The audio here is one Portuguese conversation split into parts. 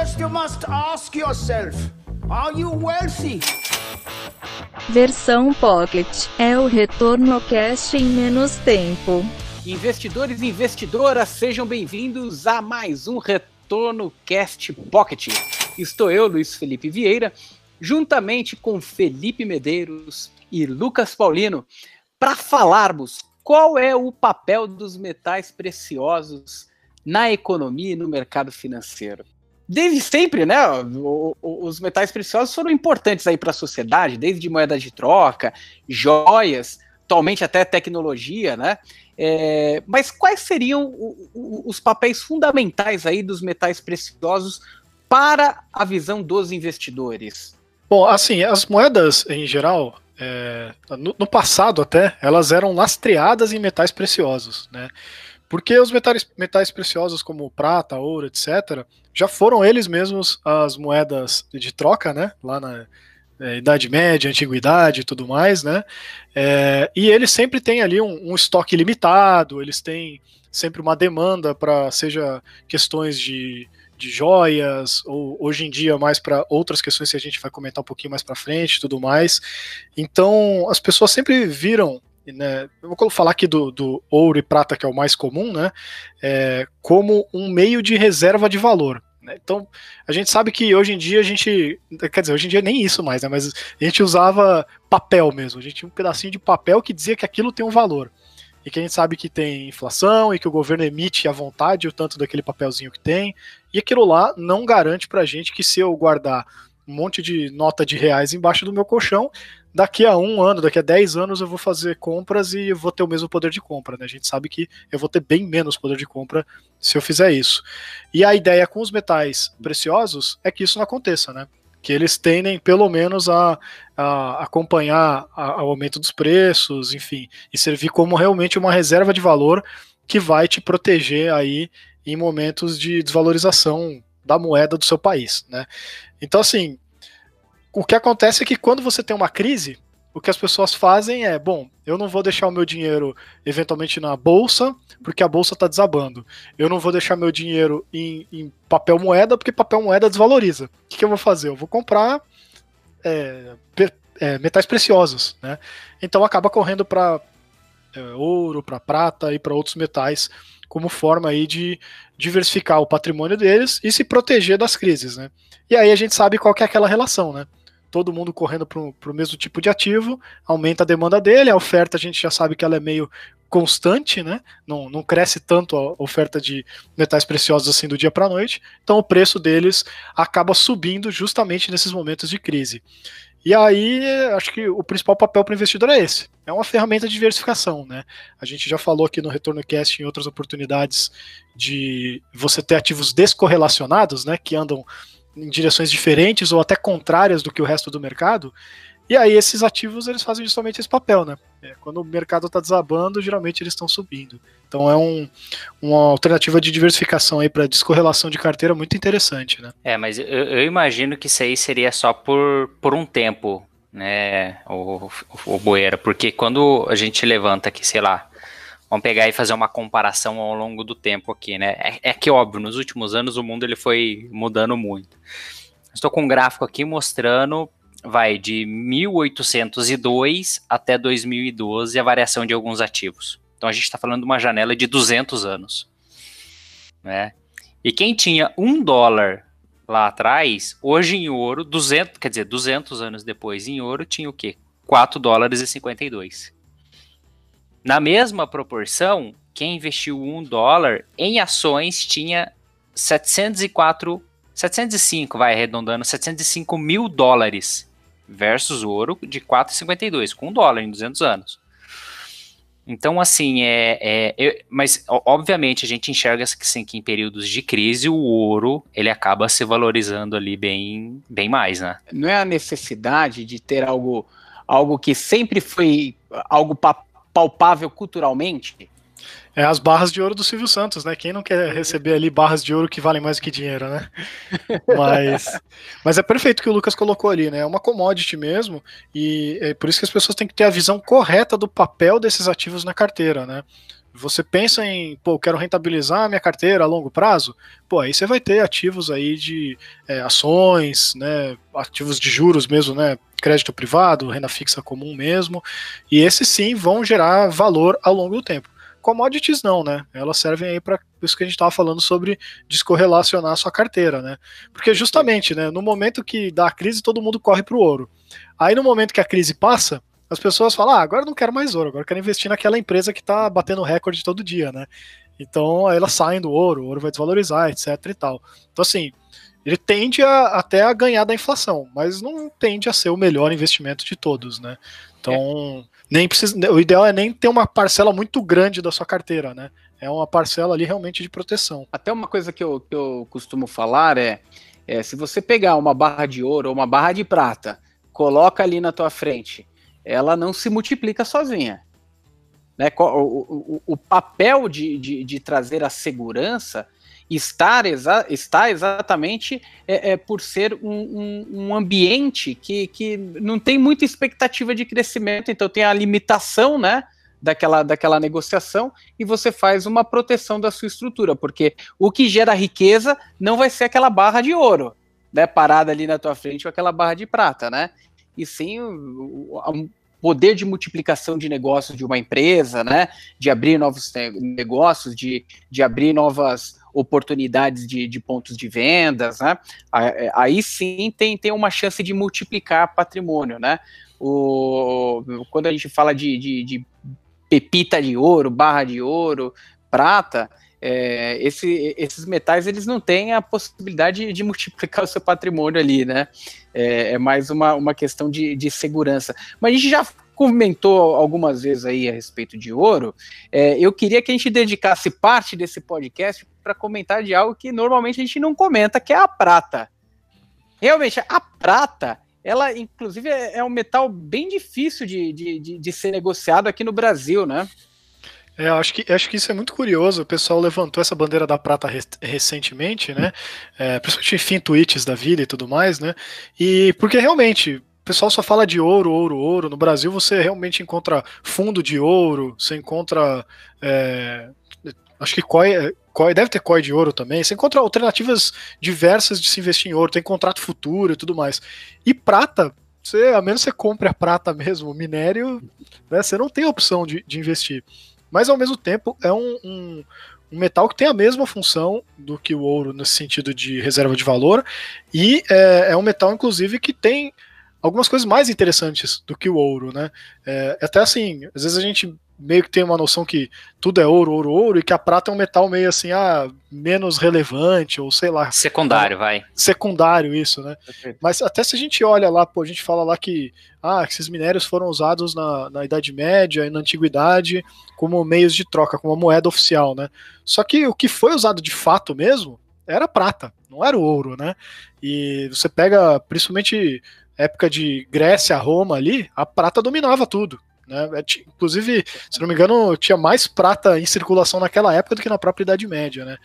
First you must ask yourself, are you wealthy? Versão Pocket é o retorno cash em menos tempo. Investidores e investidoras, sejam bem-vindos a mais um Retorno Cast Pocket. Estou eu, Luiz Felipe Vieira, juntamente com Felipe Medeiros e Lucas Paulino, para falarmos qual é o papel dos metais preciosos na economia e no mercado financeiro. Desde sempre, né, os metais preciosos foram importantes aí para a sociedade, desde moeda de troca, joias, atualmente até tecnologia, né? É, mas quais seriam os papéis fundamentais aí dos metais preciosos para a visão dos investidores? Bom, assim, as moedas em geral, é, no, no, passado até, elas eram lastreadas em metais preciosos, né? Porque os metais, metais preciosos como prata, ouro, etc., já foram eles mesmos as moedas de troca, né? Lá na é, Idade Média, Antiguidade e tudo mais, né? É, e eles sempre têm ali um, um estoque limitado, eles têm sempre uma demanda para, seja questões de, de joias, ou hoje em dia mais para outras questões que a gente vai comentar um pouquinho mais para frente tudo mais. Então, as pessoas sempre viram né, eu vou falar aqui do, do, ouro e prata, que é o mais comum, né, é, como um meio de reserva de valor. Né? Então, a gente sabe que hoje em dia a gente, quer dizer, hoje em dia nem isso mais, né, mas a gente usava papel mesmo, a gente tinha um pedacinho de papel que dizia que aquilo tem um valor. E que a gente sabe que tem inflação e que o governo emite à vontade o tanto daquele papelzinho que tem, e aquilo lá não garante pra gente que se eu guardar um monte de nota de reais embaixo do meu colchão, daqui a um ano, daqui a dez anos eu vou fazer compras e vou ter o mesmo poder de compra. Né? A gente sabe que eu vou ter bem menos poder de compra se eu fizer isso. E a ideia com os metais preciosos é que isso não aconteça, né? Que eles tendem pelo menos a, a acompanhar o aumento dos preços, enfim, e servir como realmente uma reserva de valor que vai te proteger aí em momentos de desvalorização da moeda do seu país, né? Então, assim, o que acontece é que quando você tem uma crise, o que as pessoas fazem é, bom, eu não vou deixar o meu dinheiro eventualmente na bolsa, porque a bolsa está desabando. Eu não vou deixar meu dinheiro em, em, papel moeda, porque papel moeda desvaloriza. O que, que eu vou fazer? Eu vou comprar é, é, metais preciosos, né? Então acaba correndo para é, ouro, para prata e para outros metais como forma aí de diversificar o patrimônio deles e se proteger das crises, né? E aí a gente sabe qual é aquela relação, né? Todo mundo correndo para o mesmo tipo de ativo, aumenta a demanda dele, a oferta a gente já sabe que ela é meio constante, né? Não, não cresce tanto a oferta de metais preciosos assim do dia para a noite, então o preço deles acaba subindo justamente nesses momentos de crise. E aí, acho que o principal papel para o investidor é esse. É uma ferramenta de diversificação, né? A gente já falou aqui no Retorno Cast em outras oportunidades de você ter ativos descorrelacionados, né? Que andam em direções diferentes ou até contrárias do que o resto do mercado. E aí esses ativos eles fazem justamente esse papel, né? É, quando o mercado está desabando, geralmente eles estão subindo. Então é um, uma alternativa de diversificação aí para descorrelação de carteira muito interessante, né? É, mas eu, eu, imagino que isso aí seria só por, por um tempo, né, o, o, o Boeira, porque quando a gente levanta aqui, sei lá, vamos pegar e fazer uma comparação ao longo do tempo aqui, né? É, é que óbvio, nos últimos anos o mundo ele foi mudando muito. Estou com um gráfico aqui mostrando, vai de 1802 até 2012 a variação de alguns ativos. Então a gente está falando de uma janela de 200 anos, né? E quem tinha um dólar lá atrás, hoje em ouro, 200, quer dizer, 200 anos depois em ouro, tinha o quê? 4 dólares e 52. Na mesma proporção, quem investiu um dólar em ações tinha 704, 705, vai arredondando, 705 mil dólares versus ouro de 4,52, com um dólar em 200 anos. Então, assim, é, é mas obviamente a gente enxerga assim, que em períodos de crise o ouro ele acaba se valorizando ali bem, bem mais, né? Não é a necessidade de ter algo, algo que sempre foi algo palpável culturalmente? É as barras de ouro do Silvio Santos, né? Quem não quer receber ali barras de ouro que valem mais do que dinheiro, né? Mas, mas é perfeito o que o Lucas colocou ali, né? É uma commodity mesmo, e é por isso que as pessoas têm que ter a visão correta do papel desses ativos na carteira, né? Você pensa em, pô, quero rentabilizar a minha carteira a longo prazo, pô, aí você vai ter ativos aí de é, ações, né, ativos de juros mesmo, né, crédito privado, renda fixa comum mesmo, e esses sim vão gerar valor ao longo do tempo. Commodities não, né? Elas servem aí para isso que a gente estava falando sobre descorrelacionar a sua carteira, né? Porque justamente, né, no momento que dá a crise, todo mundo corre para o ouro. Aí no momento que a crise passa, as pessoas falam: ah, agora não quero mais ouro, agora quero investir naquela empresa que está batendo recorde todo dia, né? Então aí elas saem do ouro, o ouro vai desvalorizar, etc e tal. Então assim, ele tende a, até a ganhar da inflação, mas não tende a ser o melhor investimento de todos, né? Então, é. nem precisa, o ideal é nem ter uma parcela muito grande da sua carteira, né? É uma parcela ali realmente de proteção. Até uma coisa que eu, que eu costumo falar é, é se você pegar uma barra de ouro ou uma barra de prata, coloca ali na tua frente, ela não se multiplica sozinha. Né? O, o, o papel de, de, de trazer a segurança estar exa está exatamente é, é por ser um, um, um, ambiente que, que não tem muita expectativa de crescimento, então tem a limitação, né? Daquela, daquela negociação e você faz uma proteção da sua estrutura, porque o que gera riqueza não vai ser aquela barra de ouro, né, parada ali na tua frente ou aquela barra de prata, né? E sim o, o poder de multiplicação de negócios de uma empresa, né? De abrir novos negócios, de, de abrir novas oportunidades de, de pontos de vendas, né? É, aí sim tem, tem uma chance de multiplicar patrimônio, né? O, quando a gente fala de, de, de pepita de ouro, barra de ouro, prata, é, esse, esses metais eles não têm a possibilidade de multiplicar o seu patrimônio ali, né? É, é mais uma, uma questão de, de segurança. Mas a gente já comentou algumas vezes aí a respeito de ouro. É, eu queria que a gente dedicasse parte desse podcast para comentar de algo que normalmente a gente não comenta, que é a prata. Realmente, a prata, ela inclusive é, é um metal bem difícil de, de, de, ser negociado aqui no Brasil, né? É, acho que, acho que isso é muito curioso. O pessoal levantou essa bandeira da prata recentemente, né? É, principalmente, enfim, tweets da vida e tudo mais, né? E porque realmente o pessoal só fala de ouro, ouro, ouro. No Brasil você realmente encontra fundo de ouro, você encontra. É, acho que COI, COI, deve ter COI de ouro também. Você encontra alternativas diversas de se investir em ouro, tem contrato futuro e tudo mais. E prata, você, a menos você compre a prata mesmo, o minério, né, você não tem opção de, de investir. Mas ao mesmo tempo é um, um, um, metal que tem a mesma função do que o ouro nesse sentido de reserva de valor, e é, é um metal, inclusive, que tem algumas coisas mais interessantes do que o ouro, né? É, até assim, às vezes a gente meio que tem uma noção que tudo é ouro, ouro, ouro, e que a prata é um metal meio assim, ah, menos relevante, ou sei lá. Secundário, vai. Secundário, isso, né? Perfeito. Mas até se a gente olha lá, pô, a gente fala lá que ah, esses minérios foram usados na, na Idade Média e na Antiguidade como meios de troca, como moeda oficial, né? Só que o que foi usado de fato mesmo era prata, não era o ouro, né? E você pega, principalmente época de Grécia, Roma ali, a prata dominava tudo. Né? É, inclusive, se não me engano, tinha mais prata em circulação naquela época do que na própria Idade Média. Né?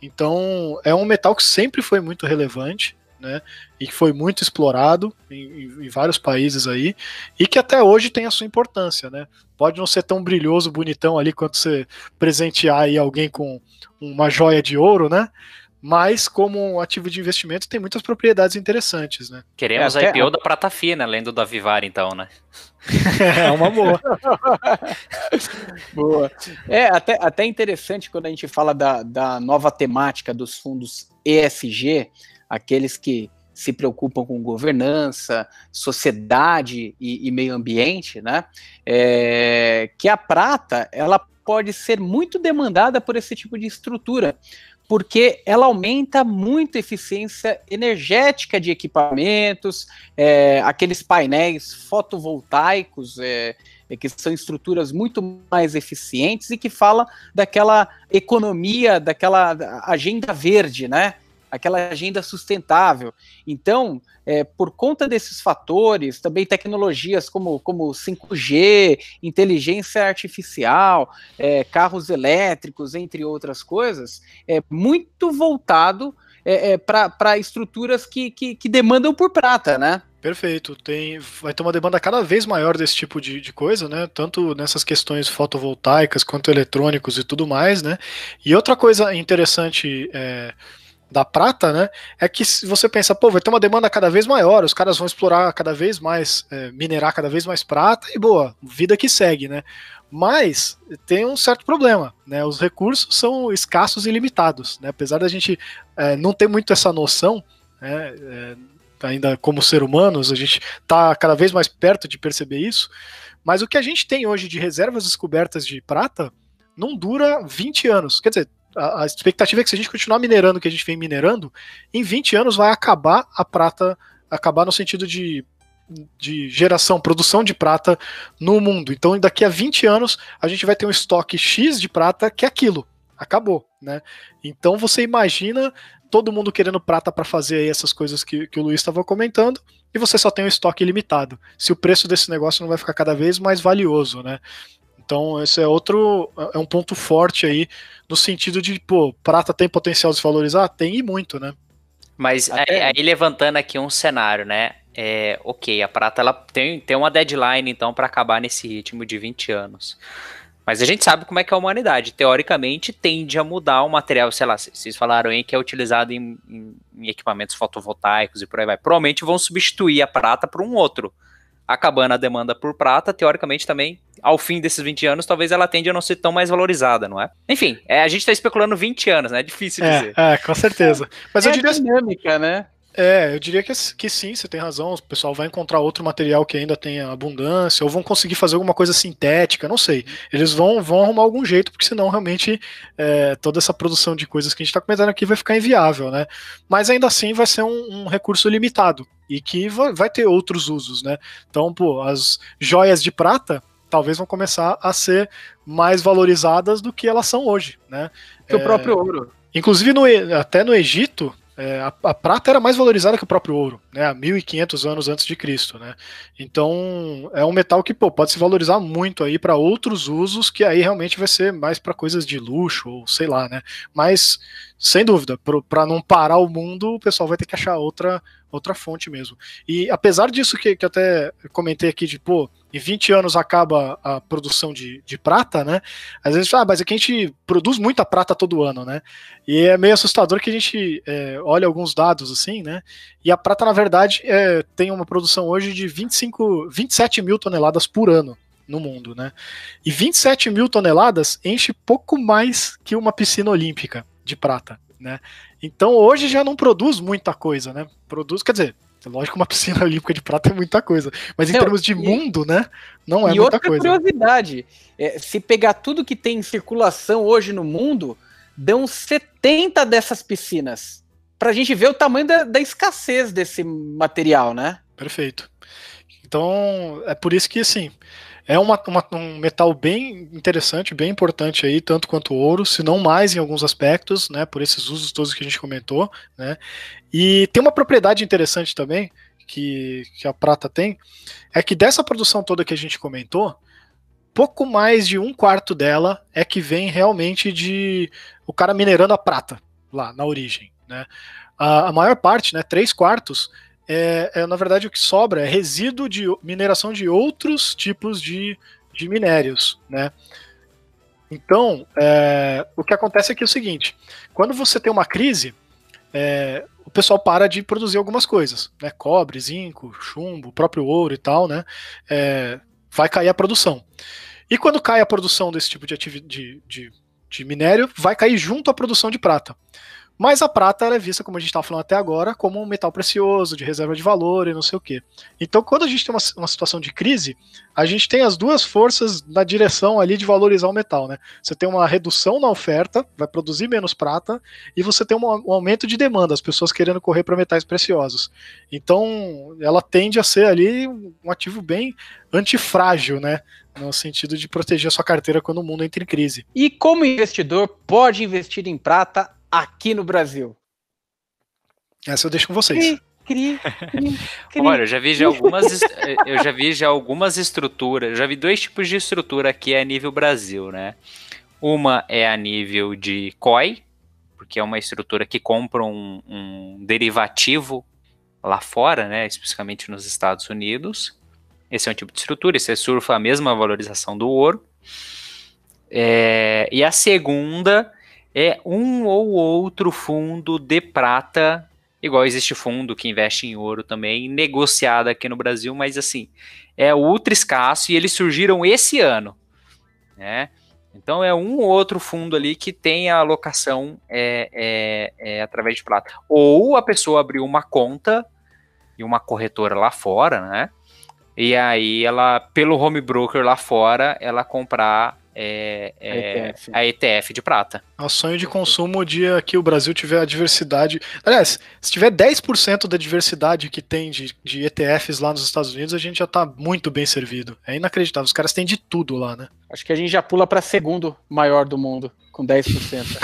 Então, é um metal que sempre foi muito relevante. Né, e que foi muito explorado em, em, vários países aí, e que até hoje tem a sua importância, né? Pode não ser tão brilhoso, bonitão ali quanto você presentear aí alguém com uma joia de ouro, né? Mas como ativo de investimento tem muitas propriedades interessantes, né? Queremos é, a IPO da Prata Fina, lendo da Vivar, então, né? é uma boa. boa. É até, até interessante quando a gente fala da, da nova temática dos fundos ESG, aqueles que se preocupam com governança, sociedade e, e meio ambiente, né? É, que a prata ela pode ser muito demandada por esse tipo de estrutura, porque ela aumenta muito a eficiência energética de equipamentos, é, aqueles painéis fotovoltaicos, é, é, que são estruturas muito mais eficientes e que fala daquela economia, daquela agenda verde, né? Aquela agenda sustentável. Então, é, por conta desses fatores, também tecnologias como, como 5G, inteligência artificial, é, carros elétricos, entre outras coisas, é muito voltado é, é para estruturas que, que, que, demandam por prata, né? Perfeito. Tem, vai ter uma demanda cada vez maior desse tipo de, de coisa, né? Tanto nessas questões fotovoltaicas quanto eletrônicos e tudo mais, né? E outra coisa interessante é, da prata, né? É que se você pensa, pô, vai ter uma demanda cada vez maior, os caras vão explorar cada vez mais, é, minerar cada vez mais prata e boa, vida que segue, né? Mas tem um certo problema, né? Os recursos são escassos e limitados, né? Apesar da gente é, não ter muito essa noção, né? É, ainda como ser humanos, a gente está cada vez mais perto de perceber isso. Mas o que a gente tem hoje de reservas descobertas de prata não dura 20 anos. Quer dizer, a, expectativa é que se a gente continuar minerando o que a gente vem minerando, em 20 anos vai acabar a prata, acabar no sentido de de geração, produção de prata no mundo. Então, daqui a 20 anos, a gente vai ter um estoque X de prata que é aquilo. Acabou, né? Então você imagina todo mundo querendo prata para fazer essas coisas que, que o Luiz estava comentando, e você só tem um estoque limitado. Se o preço desse negócio não vai ficar cada vez mais valioso, né? Então, esse é outro, é um ponto forte aí, no sentido de, pô, prata tem potencial de se valorizar? Tem e muito, né? Mas Até... aí, levantando aqui um cenário, né? É, ok, a prata ela tem, tem uma deadline então para acabar nesse ritmo de 20 anos. Mas a gente sabe como é que é a humanidade. Teoricamente, tende a mudar o material, sei lá, vocês falaram aí que é utilizado em, em, em equipamentos fotovoltaicos e por aí vai. Provavelmente vão substituir a prata por um outro. Acabando a demanda por prata, teoricamente também, ao fim desses 20 anos, talvez ela tende a não ser tão mais valorizada, não é? Enfim, é, a gente está especulando 20 anos, né? É difícil é, dizer. É, com certeza. Mas é eu diria dinâmica, né? É, eu diria que, que sim, você tem razão. O pessoal vai encontrar outro material que ainda tenha abundância, ou vão conseguir fazer alguma coisa sintética, não sei. Eles vão, vão arrumar algum jeito, porque senão realmente é, toda essa produção de coisas que a gente está comentando aqui vai ficar inviável, né? Mas ainda assim vai ser um, um recurso limitado e que vai, vai ter outros usos, né? Então, pô, as joias de prata talvez vão começar a ser mais valorizadas do que elas são hoje, né? Que é, o próprio ouro. Inclusive, no, até no Egito, é, a, a, prata era mais valorizada que o próprio ouro, né, há 1500 anos antes de Cristo, né? Então, é um metal que pô, pode se valorizar muito aí para outros usos, que aí realmente vai ser mais para coisas de luxo ou sei lá, né? Mas sem dúvida, para não parar o mundo, o pessoal vai ter que achar outra outra fonte mesmo. E apesar disso que, que até comentei aqui de, pô, em 20 anos acaba a produção de, de prata, né? Às vezes, ah, mas é que a gente produz muita prata todo ano, né? E é meio assustador que a gente é, olha alguns dados assim, né? E a prata, na verdade, é, tem uma produção hoje de 25, 27 mil toneladas por ano no mundo, né? E 27 mil toneladas enche pouco mais que uma piscina olímpica de prata, né? Então hoje já não produz muita coisa, né? Produz, quer dizer, lógico que uma piscina olímpica de prata é muita coisa, mas em não, termos de e, mundo, né? Não é e muita outra coisa. curiosidade, é, se pegar tudo que tem em circulação hoje no mundo, dão 70 dessas piscinas. Pra gente ver o tamanho da, da escassez desse material, né? Perfeito. Então, é por isso que, assim, é uma, uma, um metal bem interessante, bem importante aí, tanto quanto o ouro, se não mais em alguns aspectos, né, por esses usos todos que a gente comentou, né, e tem uma propriedade interessante também, que, que a prata tem, é que dessa produção toda que a gente comentou, pouco mais de um quarto dela é que vem realmente de o cara minerando a prata, lá, na origem, né, a, a maior parte, né, três quartos, é, é, na verdade o que sobra é resíduo de mineração de outros tipos de, de minérios, né? Então, é, o que acontece é que é o seguinte: quando você tem uma crise, é, o pessoal para de produzir algumas coisas, né? Cobre, zinco, chumbo, próprio ouro e tal, né? É, vai cair a produção. E quando cai a produção desse tipo de, de, de, de minério, vai cair junto à produção de prata. Mas a prata é vista, como a gente estava falando até agora, como um metal precioso, de reserva de valor e não sei o quê. Então, quando a gente tem uma, uma situação de crise, a gente tem as duas forças na direção ali de valorizar o metal. Né? Você tem uma redução na oferta, vai produzir menos prata, e você tem um, um aumento de demanda, as pessoas querendo correr para metais preciosos. Então, ela tende a ser ali um ativo bem antifrágil, né? no sentido de proteger a sua carteira quando o mundo entra em crise. E como investidor pode investir em prata aqui no Brasil? Essa eu deixo com vocês. Cri, cri, cri, Olha, eu já vi já algumas, eu já vi já algumas estruturas, já vi dois tipos de estrutura aqui a nível Brasil, né? Uma é a nível de COI, porque é uma estrutura que compra um, um derivativo lá fora, né, especificamente nos Estados Unidos. Esse é um tipo de estrutura, você surfa a mesma valorização do ouro. É, e a segunda é um ou outro fundo de prata, igual existe fundo que investe em ouro também, negociado aqui no Brasil, mas assim, é ultra escasso e eles surgiram esse ano, né? Então é um ou outro fundo ali que tem a alocação é, é, é, através de prata. Ou a pessoa abriu uma conta e uma corretora lá fora, né? E aí ela, pelo home broker lá fora, ela comprar é, é, a, ETF. a, ETF. de prata. É o sonho de consumo o dia que o Brasil tiver a diversidade. Aliás, se tiver 10% da diversidade que tem de, de ETFs lá nos Estados Unidos, a gente já tá muito bem servido. É inacreditável. Os caras têm de tudo lá, né? Acho que a gente já pula para segundo maior do mundo, com 10%.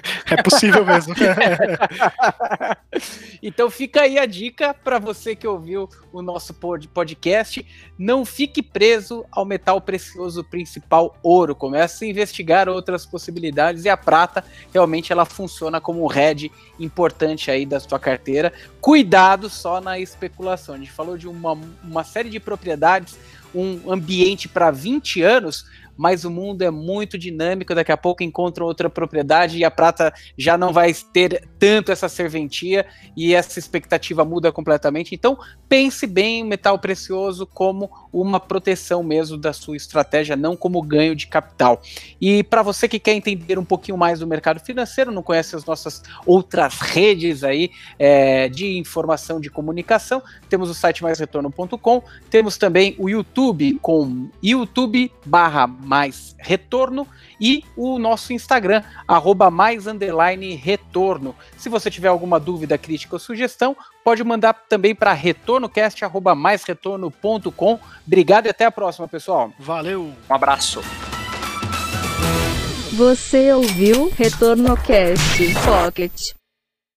é possível mesmo. então fica aí a dica para você que ouviu o nosso podcast. Não fique preso ao metal precioso principal, ouro. Comece a investigar outras possibilidades e a prata realmente ela funciona como um hedge importante aí da sua carteira. Cuidado só na especulação. A gente falou de uma, uma série de propriedades um ambiente para 20 anos, mas o mundo é muito dinâmico, daqui a pouco encontram outra propriedade e a prata já não vai ter tanto essa serventia e essa expectativa muda completamente. Então, pense bem o metal precioso como uma proteção mesmo da sua estratégia, não como ganho de capital. E para você que quer entender um pouquinho mais do mercado financeiro, não conhece as nossas outras redes aí é, de informação de comunicação, temos o site maisretorno.com, temos também o YouTube com YouTube barra mais retorno e o nosso Instagram, arroba mais underline retorno. Se você tiver alguma dúvida, crítica ou sugestão, pode mandar também para retornocast, arroba mais retorno.com. Obrigado e até a próxima, pessoal. Valeu. Um abraço. Você ouviu Retorno Cast Pocket.